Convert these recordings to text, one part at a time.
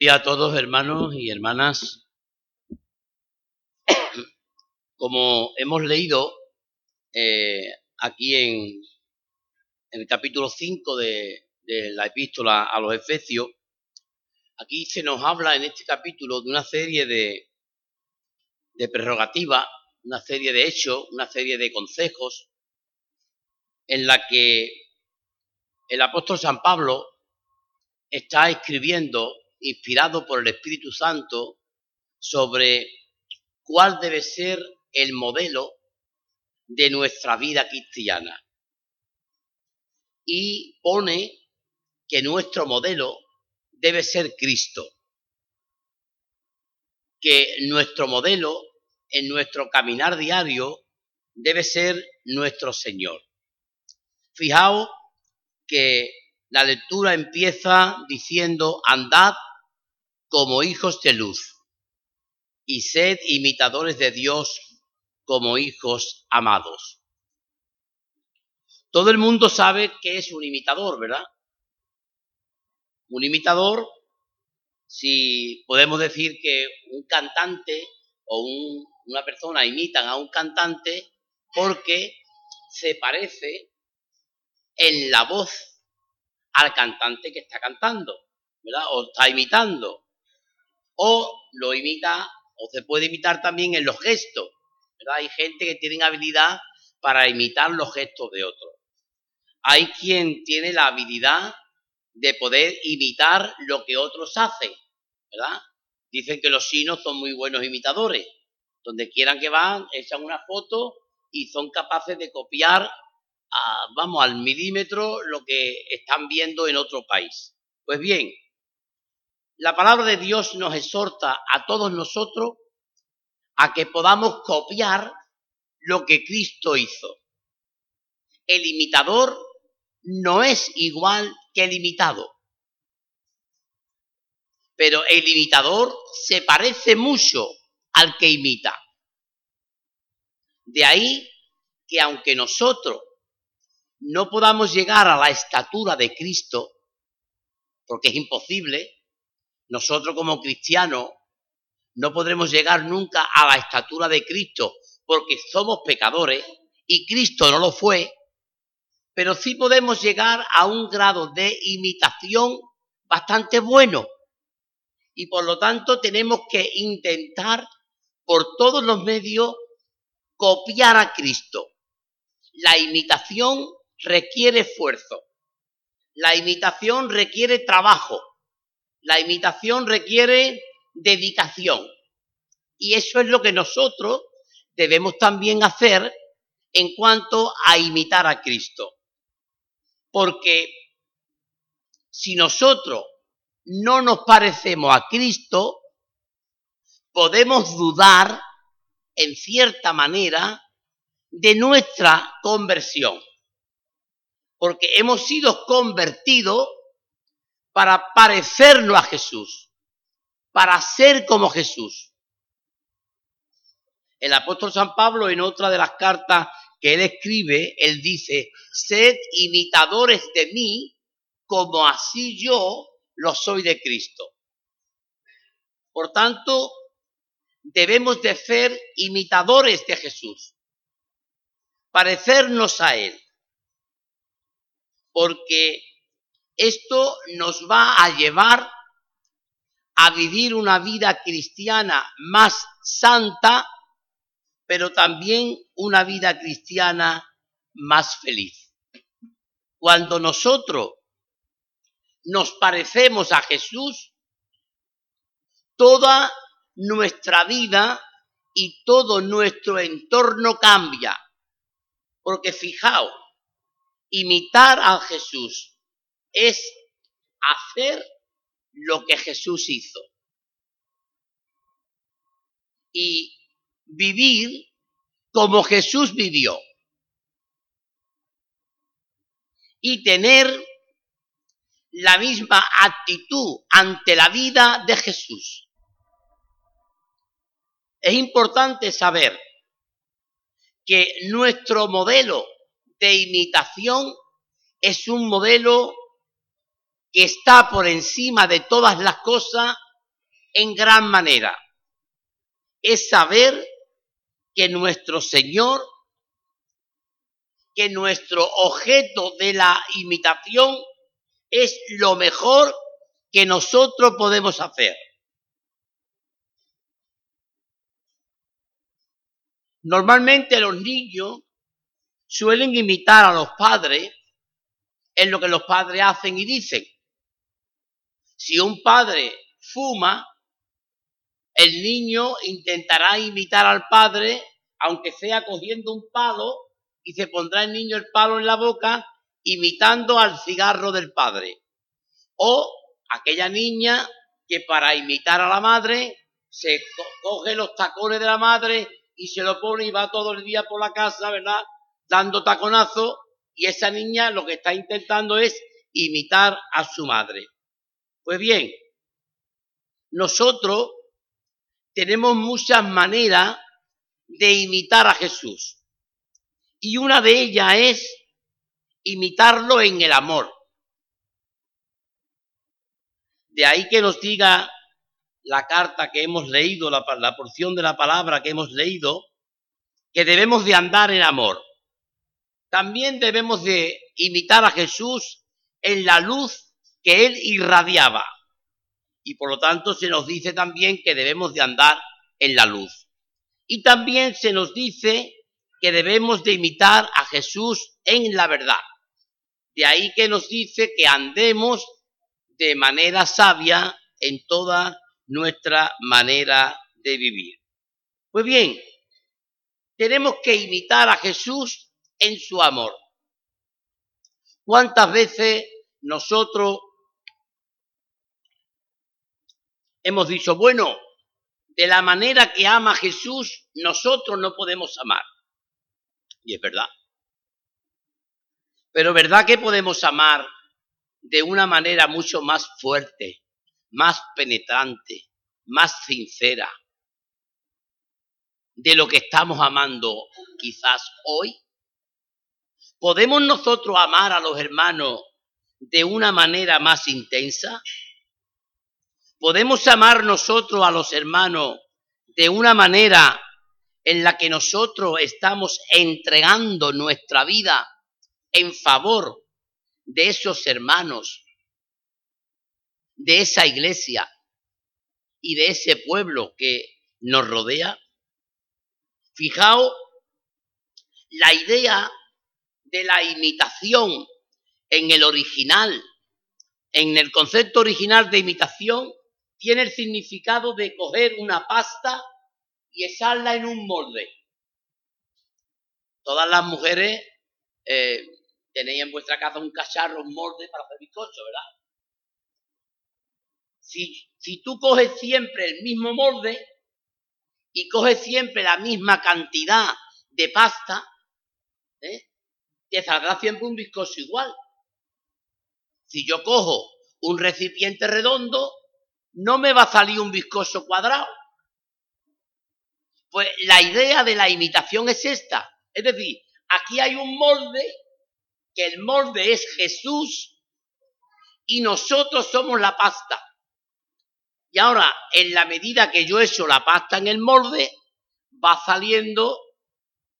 Y a todos hermanos y hermanas, como hemos leído eh, aquí en, el capítulo 5 de, de la epístola a los Efesios, aquí se nos habla en este capítulo de una serie de, de prerrogativas, una serie de hechos, una serie de consejos, en la que el apóstol San Pablo está escribiendo inspirado por el Espíritu Santo sobre cuál debe ser el modelo de nuestra vida cristiana. Y pone que nuestro modelo debe ser Cristo. Que nuestro modelo en nuestro caminar diario debe ser nuestro Señor. Fijaos que la lectura empieza diciendo, andad como hijos de luz y sed imitadores de Dios como hijos amados. Todo el mundo sabe que es un imitador, ¿verdad? Un imitador, si podemos decir que un cantante o una persona imitan a un cantante porque se parece en la voz al cantante que está cantando, ¿verdad? O está imitando o lo imita, o se puede imitar también en los gestos. ¿verdad? Hay gente que tiene habilidad para imitar los gestos de otros. Hay quien tiene la habilidad de poder imitar lo que otros hacen, ¿verdad? Dicen que los chinos son muy buenos imitadores. Donde quieran que van, echan una foto y son capaces de copiar, vamos, al milímetro lo que están viendo en otro país. Pues bien, la palabra de Dios nos exhorta a todos nosotros a que podamos copiar lo que Cristo hizo. El imitador no es igual que el imitado, pero el imitador se parece mucho al que imita. De ahí que aunque nosotros no podamos llegar a la estatura de Cristo, porque es imposible, nosotros como cristianos no podremos llegar nunca a la estatura de Cristo porque somos pecadores y Cristo no lo fue, pero sí podemos llegar a un grado de imitación bastante bueno. Y por lo tanto tenemos que intentar por todos los medios copiar a Cristo. La imitación requiere esfuerzo. La imitación requiere trabajo. La imitación requiere dedicación. Y eso es lo que nosotros debemos también hacer en cuanto a imitar a Cristo. Porque si nosotros no nos parecemos a Cristo, podemos dudar, en cierta manera, de nuestra conversión. Porque hemos sido convertidos para parecerlo a Jesús, para ser como Jesús. El apóstol San Pablo en otra de las cartas que él escribe, él dice, sed imitadores de mí como así yo lo soy de Cristo. Por tanto, debemos de ser imitadores de Jesús, parecernos a Él, porque esto nos va a llevar a vivir una vida cristiana más santa, pero también una vida cristiana más feliz. Cuando nosotros nos parecemos a Jesús, toda nuestra vida y todo nuestro entorno cambia. Porque fijaos, imitar a Jesús es hacer lo que Jesús hizo. Y vivir como Jesús vivió. Y tener la misma actitud ante la vida de Jesús. Es importante saber que nuestro modelo de imitación es un modelo que está por encima de todas las cosas en gran manera. Es saber que nuestro Señor, que nuestro objeto de la imitación es lo mejor que nosotros podemos hacer. Normalmente los niños suelen imitar a los padres en lo que los padres hacen y dicen. Si un padre fuma, el niño intentará imitar al padre, aunque sea cogiendo un palo, y se pondrá el niño el palo en la boca, imitando al cigarro del padre. O aquella niña que para imitar a la madre se coge los tacones de la madre y se lo pone y va todo el día por la casa, ¿verdad? Dando taconazo y esa niña lo que está intentando es imitar a su madre. Pues bien, nosotros tenemos muchas maneras de imitar a Jesús. Y una de ellas es imitarlo en el amor. De ahí que nos diga la carta que hemos leído, la, la, porción de la palabra que hemos leído, que debemos de andar en amor. También debemos de imitar a Jesús en la luz que él irradiaba y por lo tanto se nos dice también que debemos de andar en la luz. Y también se nos dice que debemos de imitar a Jesús en la verdad. De ahí que nos dice que andemos de manera sabia en toda nuestra manera de vivir. Pues bien, tenemos que imitar a Jesús en su amor. ¿Cuántas veces nosotros hemos dicho, bueno, de la manera que ama Jesús, nosotros no podemos amar. Y es verdad. Pero ¿verdad que podemos amar de una manera mucho más fuerte, más penetrante, más sincera de lo que estamos amando quizás hoy? ¿Podemos nosotros amar a los hermanos de una manera más intensa? Podemos amar nosotros a los hermanos de una manera en la que nosotros estamos entregando nuestra vida en favor de esos hermanos, de esa iglesia y de ese pueblo que nos rodea? Fijaos la idea de la imitación en el original, en el concepto original de imitación, tiene el significado de coger una pasta y echarla en un molde. Todas las mujeres eh, tenéis en vuestra casa un cacharro, un molde para hacer bizcocho, ¿verdad? Si, si tú coges siempre el mismo molde y coges siempre la misma cantidad de pasta, ¿eh? te saldrá siempre un bizcocho igual. Si yo cojo un recipiente redondo no me va a salir un viscoso cuadrado. Pues la idea de la imitación es esta. Es decir, aquí hay un molde, que el molde es Jesús y nosotros somos la pasta. Y ahora, en la medida que yo echo la pasta en el molde, va saliendo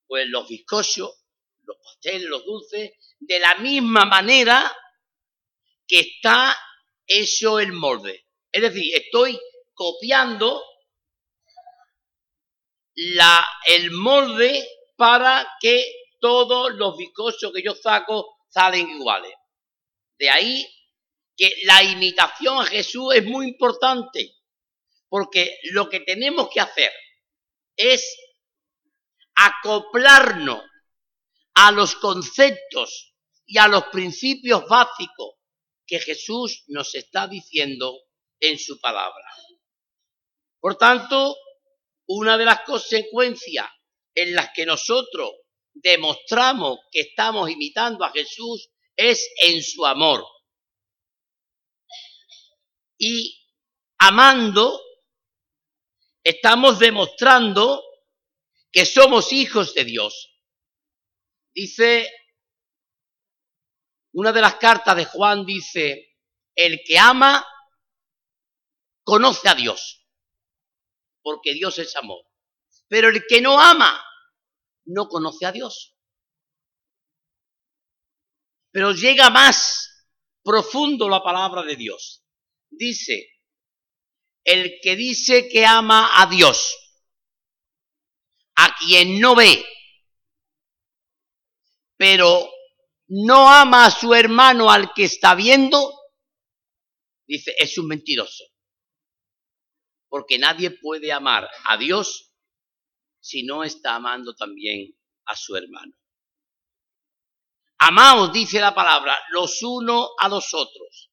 pues los bizcochos, los pasteles, los dulces, de la misma manera que está hecho el molde. Es decir, estoy copiando el molde para que todos los bizcochos que yo saco salen iguales. De ahí que la imitación a Jesús es muy importante, porque lo que tenemos que hacer es acoplarnos a los conceptos y a los principios básicos que Jesús nos está diciendo en su palabra. Por tanto, una de las consecuencias en las que nosotros demostramos que estamos imitando a Jesús es en su amor. Y amando, estamos demostrando que somos hijos de Dios. Dice, una de las cartas de Juan dice, el que ama conoce a Dios. porque Dios es amor. Pero el que no ama no conoce a Dios. Pero llega más profundo la palabra de Dios. Dice, el que dice que ama a Dios, a quien no ve, pero no ama a su hermano al que está viendo, dice, es un mentiroso. Porque nadie puede amar a Dios si no está amando también a su hermano. Amaos, dice la palabra, los unos a los otros.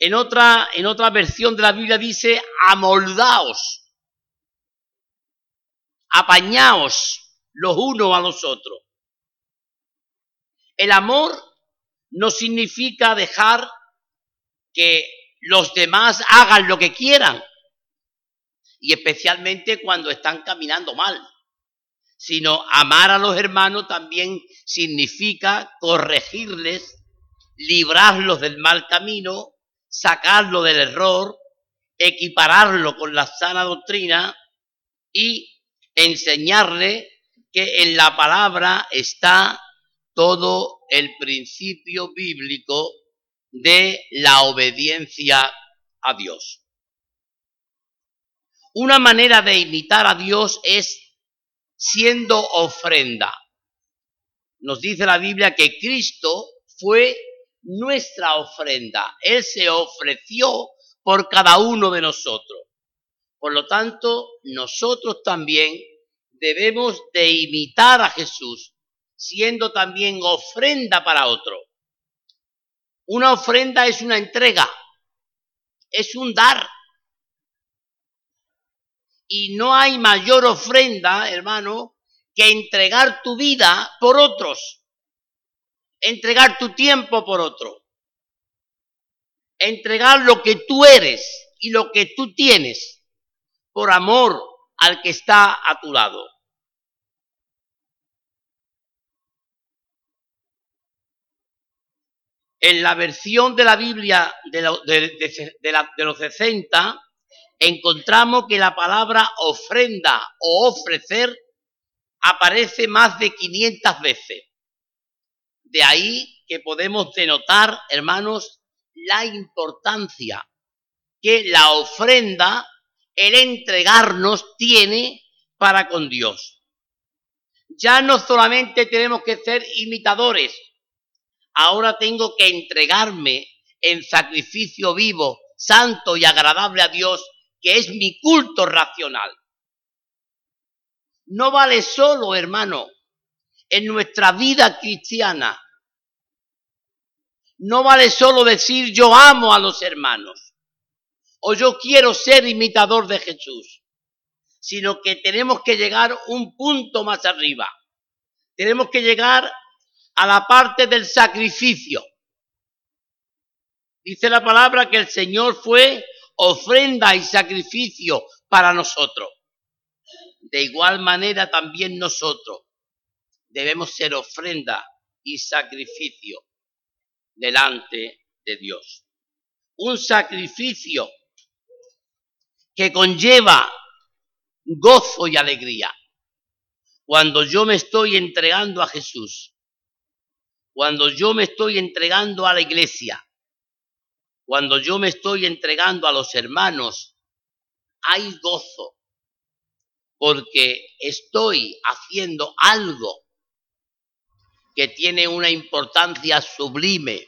En otra, en otra versión de la Biblia dice, amoldaos, apañaos los unos a los otros. El amor no significa dejar que los demás hagan lo que quieran, y especialmente cuando están caminando mal, sino amar a los hermanos también significa corregirles, librarlos del mal camino, sacarlo del error, equipararlo con la sana doctrina y enseñarle que en la palabra está todo el principio bíblico de la obediencia a Dios. Una manera de imitar a Dios es siendo ofrenda. Nos dice la Biblia que Cristo fue nuestra ofrenda. Él se ofreció por cada uno de nosotros. Por lo tanto, nosotros también debemos de imitar a Jesús siendo también ofrenda para otro. Una ofrenda es una entrega, es un dar. Y no hay mayor ofrenda, hermano, que entregar tu vida por otros, entregar tu tiempo por otro, entregar lo que tú eres y lo que tú tienes por amor al que está a tu lado. En la versión de la Biblia de, los 60 encontramos que la palabra ofrenda o ofrecer aparece más de 500 veces. De ahí que podemos denotar, hermanos, la importancia que la ofrenda, el entregarnos, tiene para con Dios. Ya no solamente tenemos que ser imitadores, ahora tengo que entregarme en sacrificio vivo, santo y agradable a Dios, que es mi culto racional. No vale solo, hermano, en nuestra vida cristiana. No vale solo decir yo amo a los hermanos o yo quiero ser imitador de Jesús, sino que tenemos que llegar un punto más arriba. Tenemos que llegar a la parte del sacrificio. Dice la palabra que el Señor fue ofrenda y sacrificio para nosotros. De igual manera también nosotros debemos ser ofrenda y sacrificio delante de Dios. Un sacrificio que conlleva gozo y alegría. Cuando yo me estoy entregando a Jesús, cuando yo me estoy entregando a la iglesia, cuando yo me estoy entregando a los hermanos, hay gozo, porque estoy haciendo algo que tiene una importancia sublime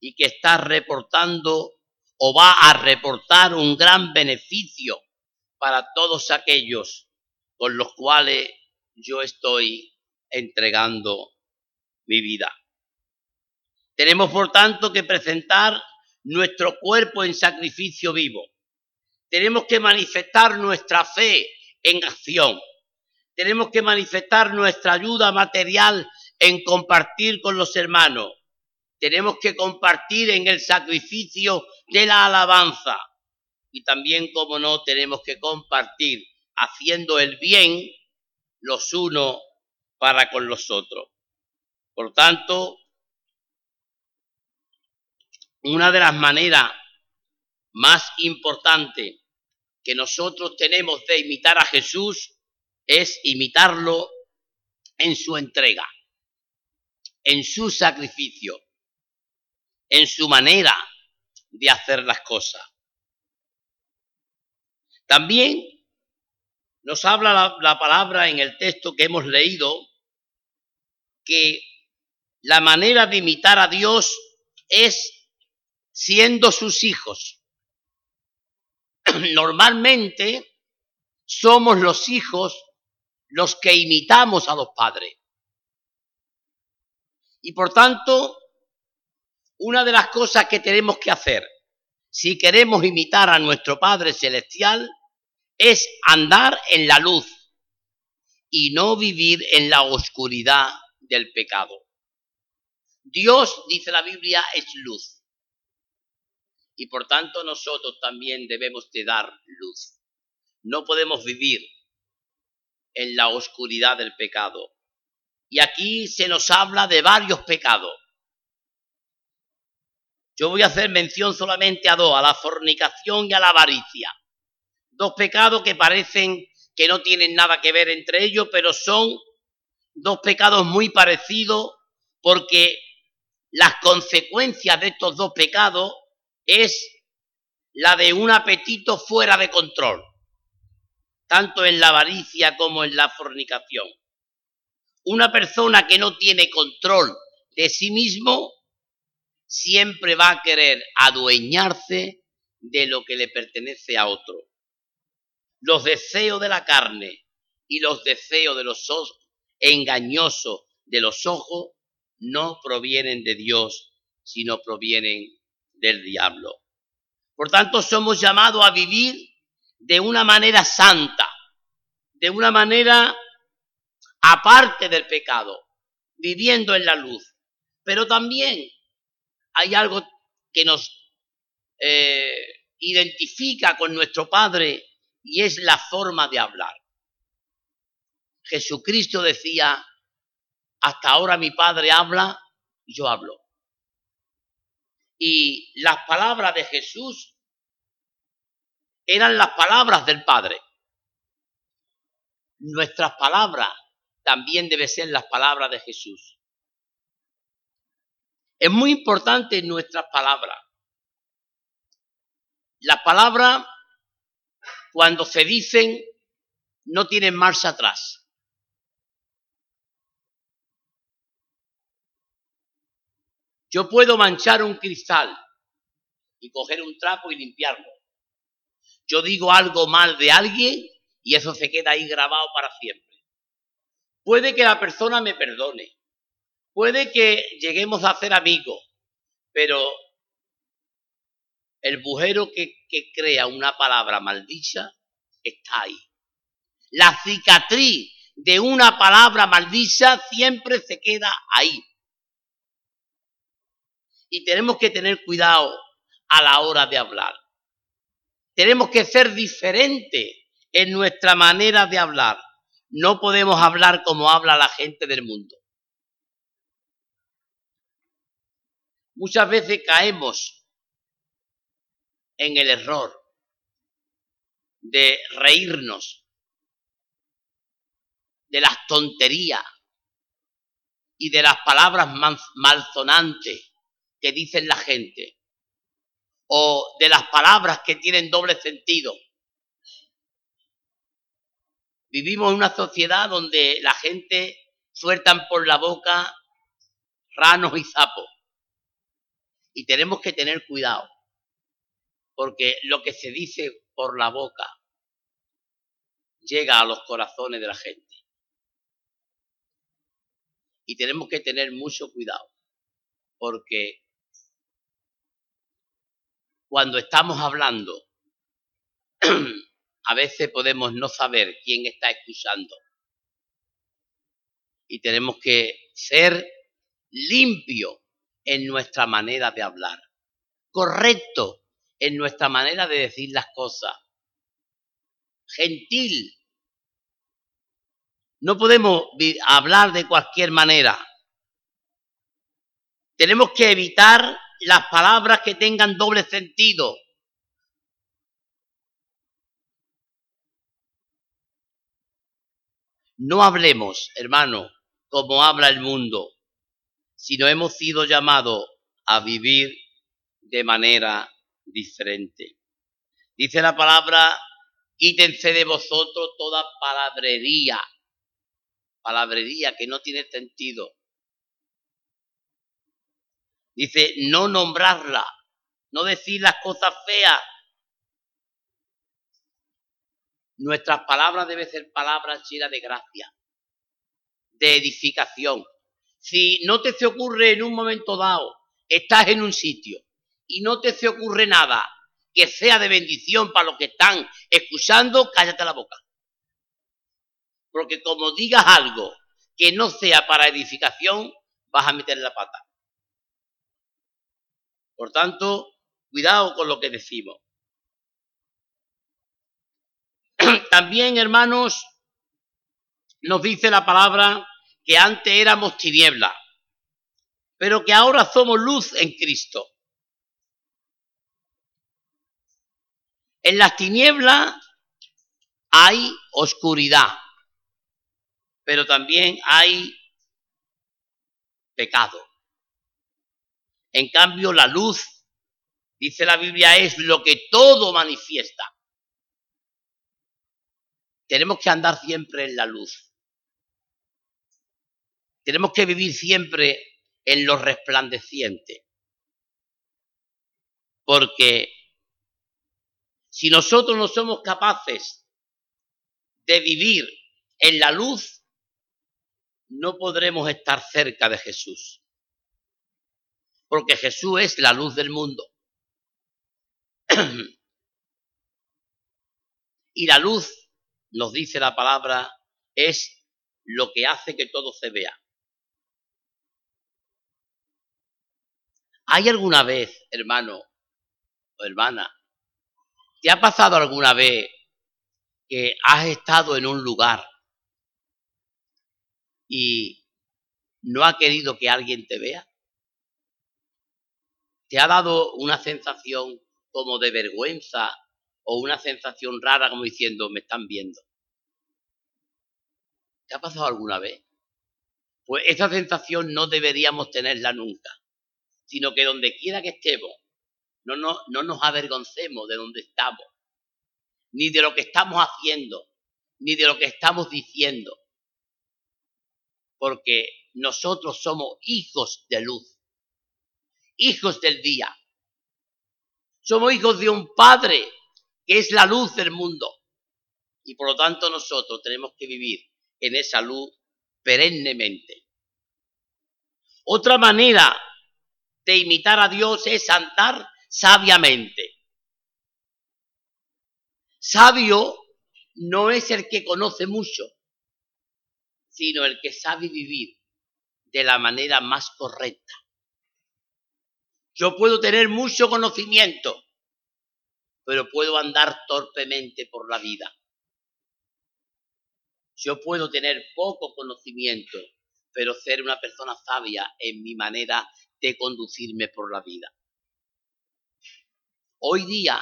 y que está reportando o va a reportar un gran beneficio para todos aquellos con los cuales yo estoy entregando mi vida. Tenemos, por tanto, que presentar nuestro cuerpo en sacrificio vivo. Tenemos que manifestar nuestra fe en acción. Tenemos que manifestar nuestra ayuda material en compartir con los hermanos. Tenemos que compartir en el sacrificio de la alabanza. Y también, como no, tenemos que compartir haciendo el bien los unos para con los otros. Por tanto, una de las maneras más importantes que nosotros tenemos de imitar a Jesús es imitarlo en su entrega, en su sacrificio, en su manera de hacer las cosas. También nos habla la, la, palabra en el texto que hemos leído que la manera de imitar a Dios es siendo sus hijos. Normalmente somos los hijos los que imitamos a los padres. Y por tanto, una de las cosas que tenemos que hacer si queremos imitar a nuestro Padre Celestial es andar en la luz y no vivir en la oscuridad del pecado. Dios, dice la Biblia, es luz. Y por tanto nosotros también debemos de dar luz. No podemos vivir en la oscuridad del pecado. Y aquí se nos habla de varios pecados. Yo voy a hacer mención solamente a dos, a la fornicación y a la avaricia. Dos pecados que parecen que no tienen nada que ver entre ellos, pero son dos pecados muy parecidos porque las consecuencias de estos dos pecados es la de un apetito fuera de control, tanto en la avaricia como en la fornicación. Una persona que no tiene control de sí mismo siempre va a querer adueñarse de lo que le pertenece a otro. Los deseos de la carne y los deseos de los ojos engañosos de los ojos no provienen de Dios, sino provienen del diablo. Por tanto, somos llamados a vivir de una manera santa, de una manera aparte del pecado, viviendo en la luz. Pero también hay algo que nos eh, identifica con nuestro Padre y es la forma de hablar. Jesucristo decía, hasta ahora mi Padre habla y yo hablo. Y las palabras de Jesús eran las palabras del Padre. Nuestras palabras también deben ser las palabras de Jesús. Es muy importante nuestras palabras. Las palabras, cuando se dicen, no tienen marcha atrás. Yo puedo manchar un cristal y coger un trapo y limpiarlo. Yo digo algo mal de alguien y eso se queda ahí grabado para siempre. Puede que la persona me perdone. Puede que lleguemos a ser amigos. Pero el bujero que, que crea una palabra maldicha está ahí. La cicatriz de una palabra maldicha siempre se queda ahí y tenemos que tener cuidado a la hora de hablar. Tenemos que ser diferentes en nuestra manera de hablar. No podemos hablar como habla la gente del mundo. Muchas veces caemos en el error de reírnos de las tonterías y de las palabras malsonantes que dicen la gente o de las palabras que tienen doble sentido. Vivimos en una sociedad donde la gente sueltan por la boca ranos y sapos. Y tenemos que tener cuidado, porque lo que se dice por la boca llega a los corazones de la gente. Y tenemos que tener mucho cuidado, porque cuando estamos hablando, a veces podemos no saber quién está escuchando. Y tenemos que ser limpio en nuestra manera de hablar, correcto en nuestra manera de decir las cosas, gentil. No podemos hablar de cualquier manera. Tenemos que evitar las palabras que tengan doble sentido. No hablemos, hermano, como habla el mundo, sino hemos sido llamados a vivir de manera diferente. Dice la palabra, quítense de vosotros toda palabrería, palabrería que no tiene sentido. Dice, no nombrarla, no decir las cosas feas. Nuestras palabras deben ser palabras llenas de gracia, de edificación. Si no te se ocurre en un momento dado, estás en un sitio y no te se ocurre nada que sea de bendición para los que están escuchando, cállate la boca. Porque como digas algo que no sea para edificación, vas a meter la pata. Por tanto, cuidado con lo que decimos. También, hermanos, nos dice la palabra que antes éramos tiniebla, pero que ahora somos luz en Cristo. En las tinieblas hay oscuridad, pero también hay pecado. En cambio, la luz, dice la Biblia, es lo que todo manifiesta. Tenemos que andar siempre en la luz. Tenemos que vivir siempre en lo resplandeciente. Porque si nosotros no somos capaces de vivir en la luz, no podremos estar cerca de Jesús. Porque Jesús es la luz del mundo. y la luz, nos dice la palabra, es lo que hace que todo se vea. ¿Hay alguna vez, hermano o hermana, te ha pasado alguna vez que has estado en un lugar y no ha querido que alguien te vea? ¿Te ha dado una sensación como de vergüenza o una sensación rara como diciendo, me están viendo? ¿Te ha pasado alguna vez? Pues esa sensación no deberíamos tenerla nunca, sino que donde quiera que estemos, no, no, no nos avergoncemos de donde estamos, ni de lo que estamos haciendo, ni de lo que estamos diciendo, porque nosotros somos hijos de luz, hijos del día. Somos hijos de un Padre que es la luz del mundo. Y por lo tanto nosotros tenemos que vivir en esa luz perennemente. Otra manera de imitar a Dios es andar sabiamente. Sabio no es el que conoce mucho, sino el que sabe vivir de la manera más correcta. Yo puedo tener mucho conocimiento, pero puedo andar torpemente por la vida. Yo puedo tener poco conocimiento, pero ser una persona sabia en mi manera de conducirme por la vida. Hoy día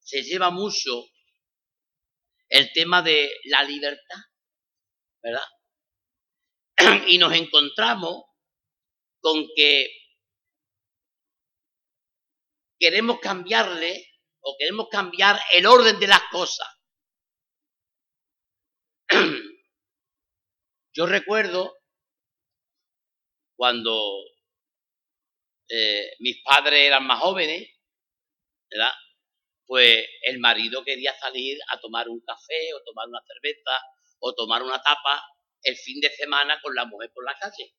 se lleva mucho el tema de la libertad, ¿verdad? Y nos encontramos con que queremos cambiarle o queremos cambiar el orden de las cosas. Yo recuerdo cuando eh, mis padres eran más jóvenes, ¿verdad? Pues el marido quería salir a tomar un café o tomar una cerveza o tomar una tapa el fin de semana con la mujer por la calle.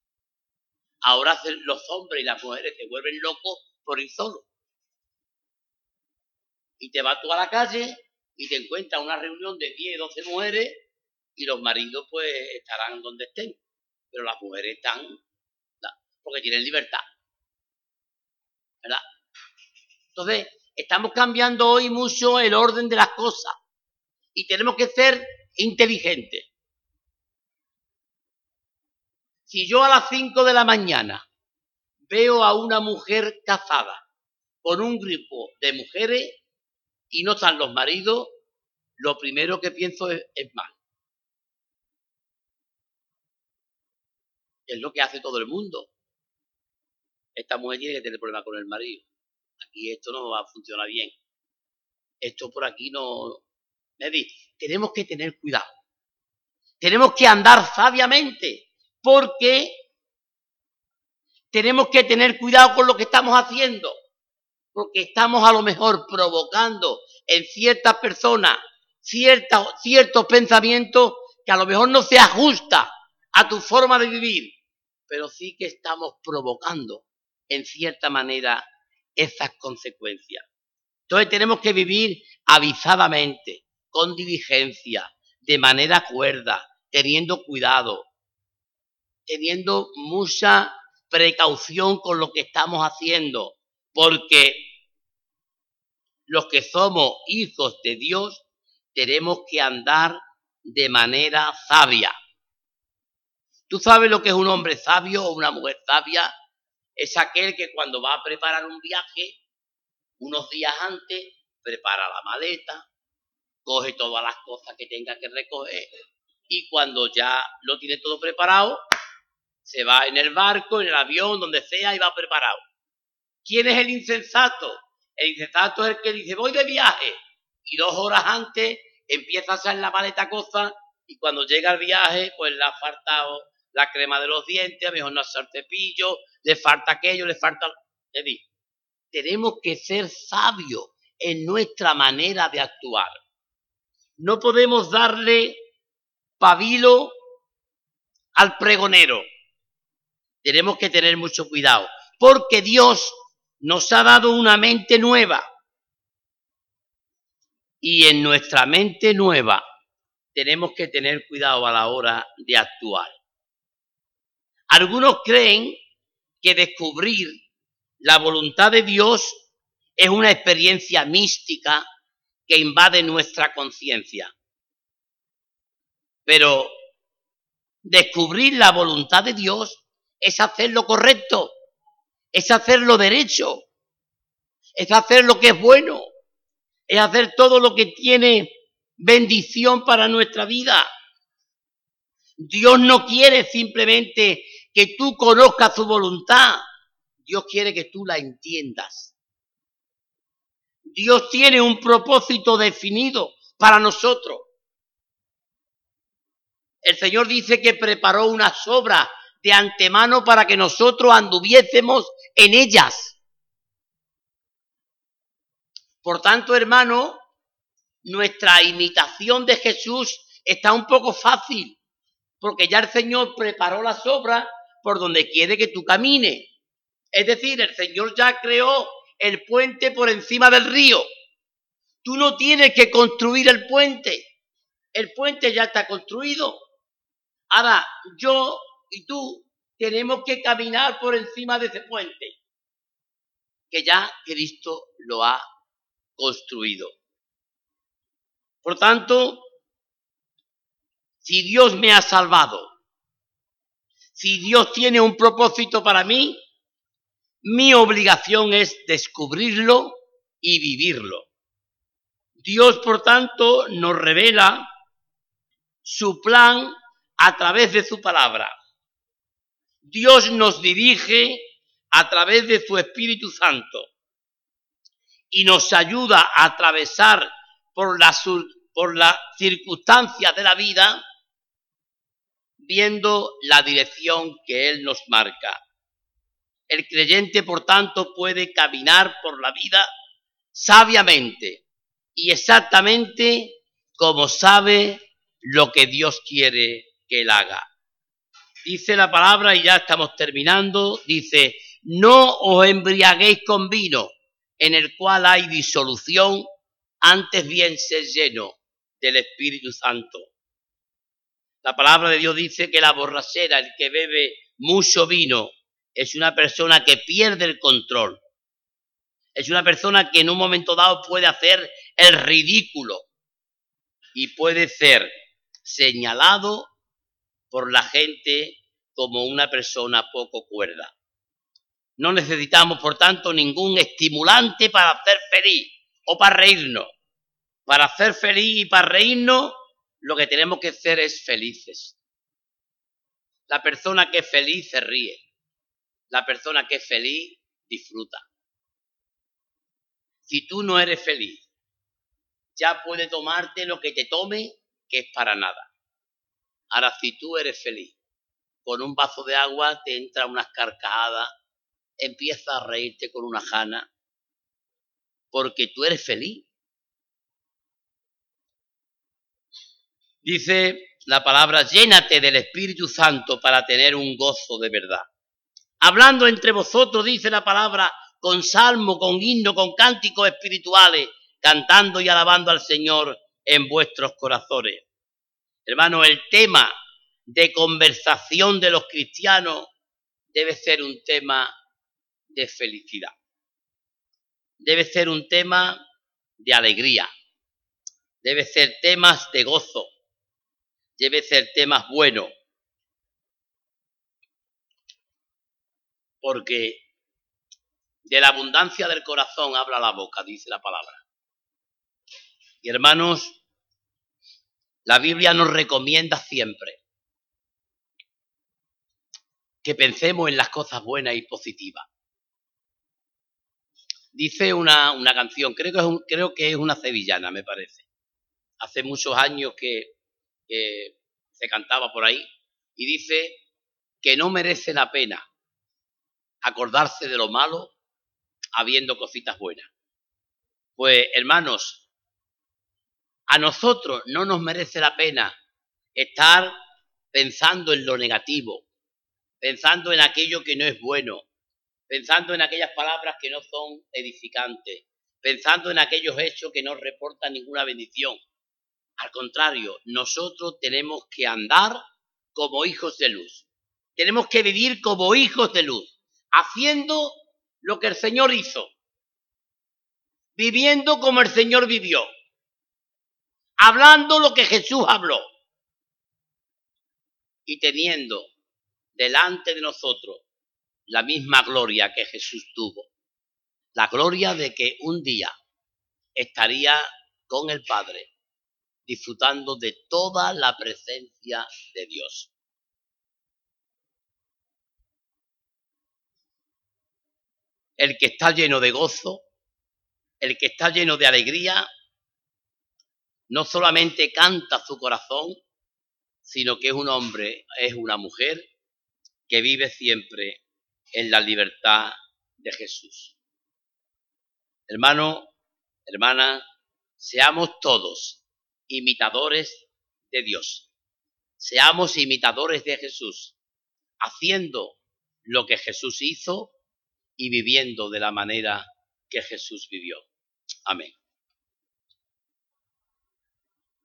Ahora los hombres y las mujeres se vuelven locos por ir solo y te vas tú a la calle y te encuentras una reunión de 10, 12 mujeres y los maridos pues estarán donde estén, pero las mujeres están porque tienen libertad. ¿Verdad? Entonces, estamos cambiando hoy mucho el orden de las cosas y tenemos que ser inteligentes. Si yo a las 5 de la mañana veo a una mujer casada con un grupo de mujeres, y no están los maridos, lo primero que pienso es, mal. Es lo que hace todo el mundo. Esta mujer tiene que tener problemas con el marido. Aquí esto no va a funcionar bien. Esto por aquí no... tenemos que tener cuidado. Tenemos que andar sabiamente porque tenemos que tener cuidado con lo que estamos haciendo, porque estamos a lo mejor provocando en ciertas personas ciertos pensamientos que a lo mejor no se ajusta a tu forma de vivir, pero sí que estamos provocando en cierta manera esas consecuencias. Entonces tenemos que vivir avisadamente, con diligencia, de manera cuerda, teniendo cuidado, teniendo mucha precaución con lo que estamos haciendo, porque los que somos hijos de Dios tenemos que andar de manera sabia. ¿Tú sabes lo que es un hombre sabio o una mujer sabia? Es aquel que cuando va a preparar un viaje, unos días antes, prepara la maleta, coge todas las cosas que tenga que recoger y cuando ya lo tiene todo preparado, se va en el barco, en el avión, donde sea y va preparado. ¿Quién es el insensato? El insensato es el que dice, voy de viaje y dos horas antes empieza a hacer la maleta cosa y cuando llega el viaje, pues le ha faltado la crema de los dientes, a lo mejor no hace el cepillo, le falta aquello, le falta... Tenemos que ser sabios en nuestra manera de actuar. No podemos darle pabilo al pregonero. Tenemos que tener mucho cuidado, porque Dios nos ha dado una mente nueva. Y en nuestra mente nueva tenemos que tener cuidado a la hora de actuar. Algunos creen que descubrir la voluntad de Dios es una experiencia mística que invade nuestra conciencia. Pero descubrir la voluntad de Dios es hacer lo correcto, es hacer lo derecho, es hacer lo que es bueno, es hacer todo lo que tiene bendición para nuestra vida. Dios no quiere simplemente que tú conozcas su voluntad, Dios quiere que tú la entiendas. Dios tiene un propósito definido para nosotros. El Señor dice que preparó unas obras de antemano para que nosotros anduviésemos en ellas. Por tanto, hermano, nuestra imitación de Jesús está un poco fácil, porque ya el Señor preparó las obras por donde quiere que tú camines. Es decir, el Señor ya creó el puente por encima del río. Tú no tienes que construir el puente. El puente ya está construido. Ahora, yo y tú tenemos que caminar por encima de ese puente, que ya Cristo lo ha construido. Por tanto, si Dios me ha salvado, si Dios tiene un propósito para mí, mi obligación es descubrirlo y vivirlo. Dios, por tanto, nos revela su plan a través de su palabra. Dios nos dirige a través de su Espíritu Santo y nos ayuda a atravesar por las por la circunstancias de la vida viendo la dirección que Él nos marca. El creyente, por tanto, puede caminar por la vida sabiamente y exactamente como sabe lo que Dios quiere que él haga. Dice la palabra, y ya estamos terminando, dice, no os embriaguéis con vino, en el cual hay disolución, antes bien ser lleno del Espíritu Santo. La palabra de Dios dice que la borrachera, el que bebe mucho vino, es una persona que pierde el control. Es una persona que en un momento dado puede hacer el ridículo y puede ser señalado por la gente como una persona poco cuerda. No necesitamos, por tanto, ningún estimulante para hacer feliz o para reírnos. Para hacer feliz y para reírnos, lo que tenemos que hacer es felices. La persona que es feliz se ríe. La persona que es feliz disfruta. Si tú no eres feliz, ya puede tomarte lo que te tome, que es para nada. Ahora, si tú eres feliz, con un vaso de agua te entra unas carcajadas, empieza a reírte con una jana, porque tú eres feliz. Dice la palabra, llénate del Espíritu Santo para tener un gozo de verdad. Hablando entre vosotros, dice la palabra, con salmo, con himno, con cánticos espirituales, cantando y alabando al Señor en vuestros corazones. Hermano, el tema de conversación de los cristianos debe ser un tema de felicidad. Debe ser un tema de alegría. Debe ser temas de gozo. Debe ser temas buenos. Porque de la abundancia del corazón habla la boca, dice la palabra. Y hermanos, la Biblia nos recomienda siempre que pensemos en las cosas buenas y positivas. Dice una, una canción, creo que, es creo que es una sevillana, me parece. Hace muchos años que, que se cantaba por ahí y dice que no merece la pena acordarse de lo malo habiendo cositas buenas. Pues hermanos, a nosotros no nos merece la pena estar pensando en lo negativo, pensando en aquello que no es bueno, pensando en aquellas palabras que no son edificantes, pensando en aquellos hechos que no reportan ninguna bendición. Al contrario, nosotros tenemos que andar como hijos de luz. Tenemos que vivir como hijos de luz, haciendo lo que el Señor hizo, viviendo como el Señor vivió, hablando lo que Jesús habló y teniendo delante de nosotros la misma gloria que Jesús tuvo, la gloria de que un día estaría con el Padre, disfrutando de toda la presencia de Dios. el que está lleno de gozo, el que está lleno de alegría, no solamente canta su corazón, sino que es un hombre, es una mujer que vive siempre en la libertad de Jesús. Hermano, hermana, seamos todos imitadores de Dios. Seamos imitadores de Jesús, haciendo lo que Jesús hizo y viviendo de la manera que Jesús vivió. Amén.